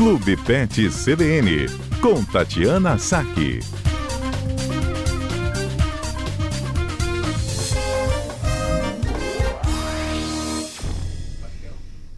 Clube Pet CBN, com Tatiana Saque.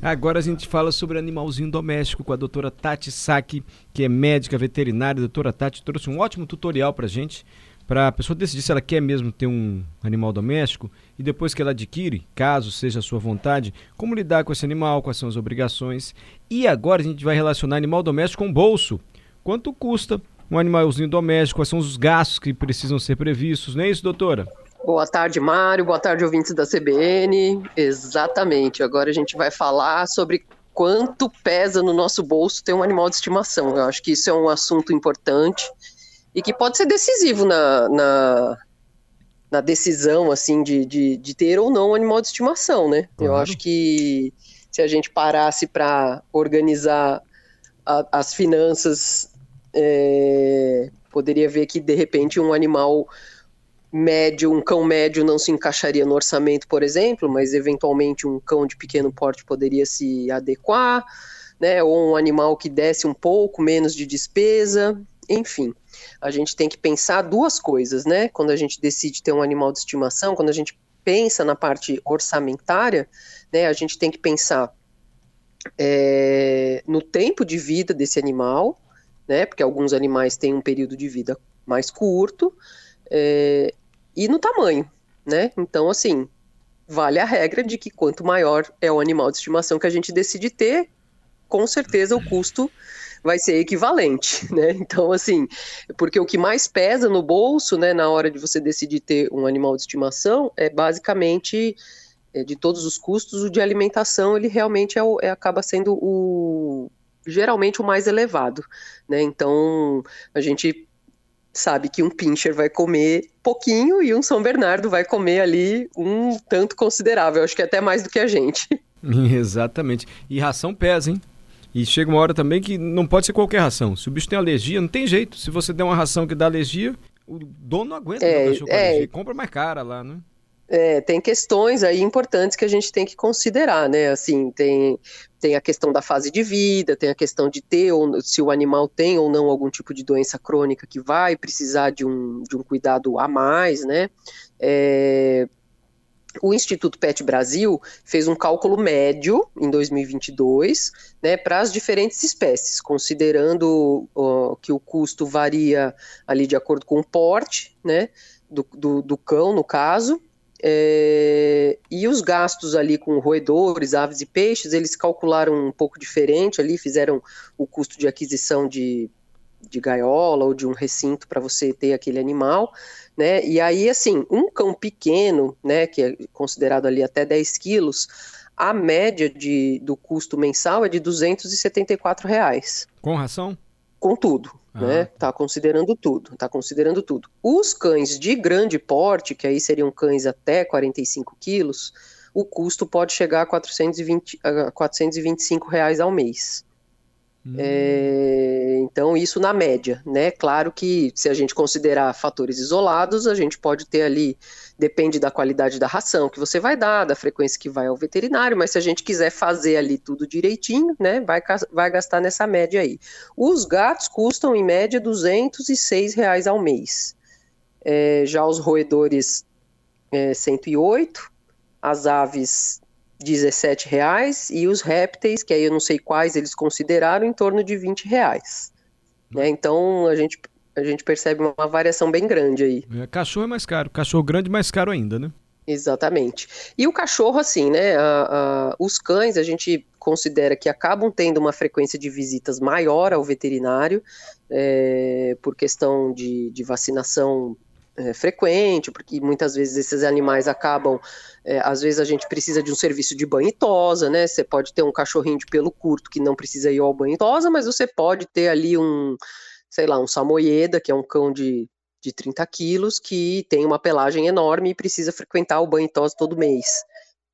Agora a gente fala sobre animalzinho doméstico com a doutora Tati Saque, que é médica veterinária. A doutora Tati trouxe um ótimo tutorial para gente para a pessoa decidir se ela quer mesmo ter um animal doméstico e depois que ela adquire, caso seja a sua vontade, como lidar com esse animal, quais são as obrigações. E agora a gente vai relacionar animal doméstico com bolso. Quanto custa um animalzinho doméstico? Quais são os gastos que precisam ser previstos? Não é isso, doutora? Boa tarde, Mário. Boa tarde, ouvintes da CBN. Exatamente. Agora a gente vai falar sobre quanto pesa no nosso bolso ter um animal de estimação. Eu acho que isso é um assunto importante e que pode ser decisivo na, na, na decisão assim de, de, de, ter ou não um animal de estimação, né? Claro. Eu acho que se a gente parasse para organizar a, as finanças, é, poderia ver que de repente um animal médio, um cão médio não se encaixaria no orçamento, por exemplo, mas eventualmente um cão de pequeno porte poderia se adequar, né? Ou um animal que desse um pouco menos de despesa, enfim a gente tem que pensar duas coisas, né? Quando a gente decide ter um animal de estimação, quando a gente pensa na parte orçamentária, né, a gente tem que pensar é, no tempo de vida desse animal, né? Porque alguns animais têm um período de vida mais curto, é, e no tamanho, né? Então, assim, vale a regra de que quanto maior é o animal de estimação que a gente decide ter, com certeza o custo vai ser equivalente, né? Então, assim, porque o que mais pesa no bolso, né, na hora de você decidir ter um animal de estimação, é basicamente é, de todos os custos, o de alimentação, ele realmente é, é acaba sendo o geralmente o mais elevado, né? Então, a gente sabe que um pincher vai comer pouquinho e um São Bernardo vai comer ali um tanto considerável, acho que até mais do que a gente. Exatamente. E ração pesa, hein? E chega uma hora também que não pode ser qualquer ração. Se o bicho tem alergia, não tem jeito. Se você der uma ração que dá alergia, o dono não aguenta é, o cachorro é, alergia. Compra mais cara lá, né? É, tem questões aí importantes que a gente tem que considerar, né? Assim, tem, tem a questão da fase de vida, tem a questão de ter ou se o animal tem ou não algum tipo de doença crônica que vai precisar de um, de um cuidado a mais, né? É, o Instituto Pet Brasil fez um cálculo médio em 2022 né, para as diferentes espécies, considerando que o custo varia ali de acordo com o porte né, do, do, do cão, no caso, é, e os gastos ali com roedores, aves e peixes, eles calcularam um pouco diferente ali, fizeram o custo de aquisição de de gaiola ou de um recinto para você ter aquele animal, né? E aí, assim, um cão pequeno, né, que é considerado ali até 10 quilos, a média de, do custo mensal é de 274 reais. Com ração? Com tudo, ah. né? Tá considerando tudo, tá considerando tudo. Os cães de grande porte, que aí seriam cães até 45 quilos, o custo pode chegar a 420, a 425 reais ao mês. Hum. É, então, isso na média, né? Claro que se a gente considerar fatores isolados, a gente pode ter ali, depende da qualidade da ração que você vai dar, da frequência que vai ao veterinário, mas se a gente quiser fazer ali tudo direitinho, né? Vai, vai gastar nessa média aí. Os gatos custam, em média, 206 reais ao mês. É, já os roedores, é, 108, as aves 17 reais e os répteis, que aí eu não sei quais eles consideraram, em torno de 20 reais. Né? Então a gente, a gente percebe uma variação bem grande aí. É, cachorro é mais caro, cachorro grande mais caro ainda, né? Exatamente. E o cachorro, assim, né? A, a, os cães a gente considera que acabam tendo uma frequência de visitas maior ao veterinário, é, por questão de, de vacinação é, frequente, porque muitas vezes esses animais acabam, é, às vezes a gente precisa de um serviço de banho e tosa, né? Você pode ter um cachorrinho de pelo curto que não precisa ir ao banho e tosa, mas você pode ter ali um, sei lá, um samoyeda, que é um cão de, de 30 quilos, que tem uma pelagem enorme e precisa frequentar o banho e tosa todo mês.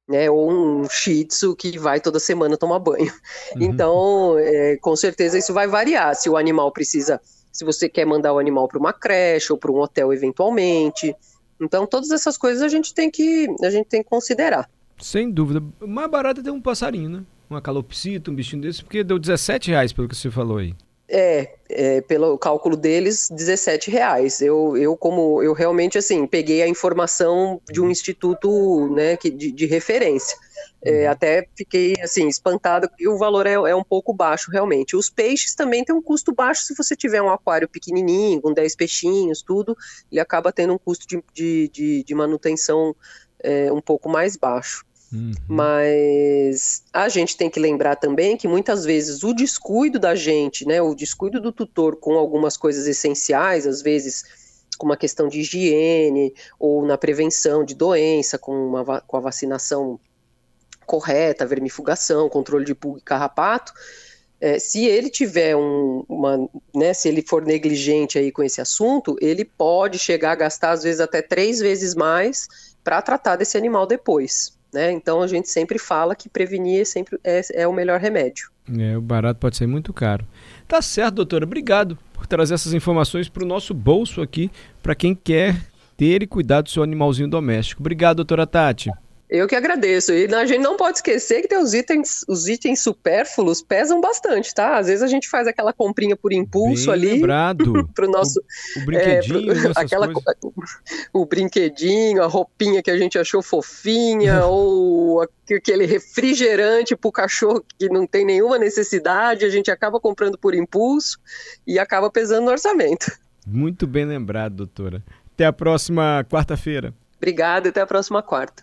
Né, ou um shih tzu que vai toda semana tomar banho. Uhum. Então, é, com certeza isso vai variar. Se o animal precisa se você quer mandar o animal para uma creche ou para um hotel eventualmente. Então, todas essas coisas a gente tem que, a gente tem que considerar. Sem dúvida. Mais barato é ter um passarinho, né? uma calopsita, um bichinho desse, porque deu 17 reais pelo que você falou aí. É, é, pelo cálculo deles, 17 reais. Eu, eu, como eu realmente assim, peguei a informação de um instituto né, que, de, de referência. É, uhum. até fiquei assim, espantada, porque o valor é, é, um pouco baixo, realmente. Os peixes também têm um custo baixo se você tiver um aquário pequenininho, com 10 peixinhos, tudo, ele acaba tendo um custo de, de, de, de manutenção é, um pouco mais baixo. Uhum. Mas a gente tem que lembrar também que muitas vezes o descuido da gente, né, o descuido do tutor com algumas coisas essenciais, às vezes com uma questão de higiene ou na prevenção de doença, com, uma, com a vacinação correta, vermifugação, controle de pulga e carrapato, é, se ele tiver um, uma, né, se ele for negligente aí com esse assunto, ele pode chegar a gastar às vezes até três vezes mais para tratar desse animal depois. Né? Então a gente sempre fala que prevenir sempre é, é o melhor remédio. É, o barato pode ser muito caro. Tá certo, doutora. Obrigado por trazer essas informações para o nosso bolso aqui, para quem quer ter e cuidar do seu animalzinho doméstico. Obrigado, doutora Tati. Eu que agradeço. E a gente não pode esquecer que os itens, os itens supérfluos pesam bastante, tá? Às vezes a gente faz aquela comprinha por impulso Bem ali. Lembrado. pro nosso. O, o brinquedinho, é, pro, aquela, O brinquedinho, a roupinha que a gente achou fofinha, ou aquele refrigerante pro cachorro que não tem nenhuma necessidade, a gente acaba comprando por impulso e acaba pesando no orçamento. Muito bem lembrado, doutora. Até a próxima quarta-feira. Obrigada, até a próxima quarta.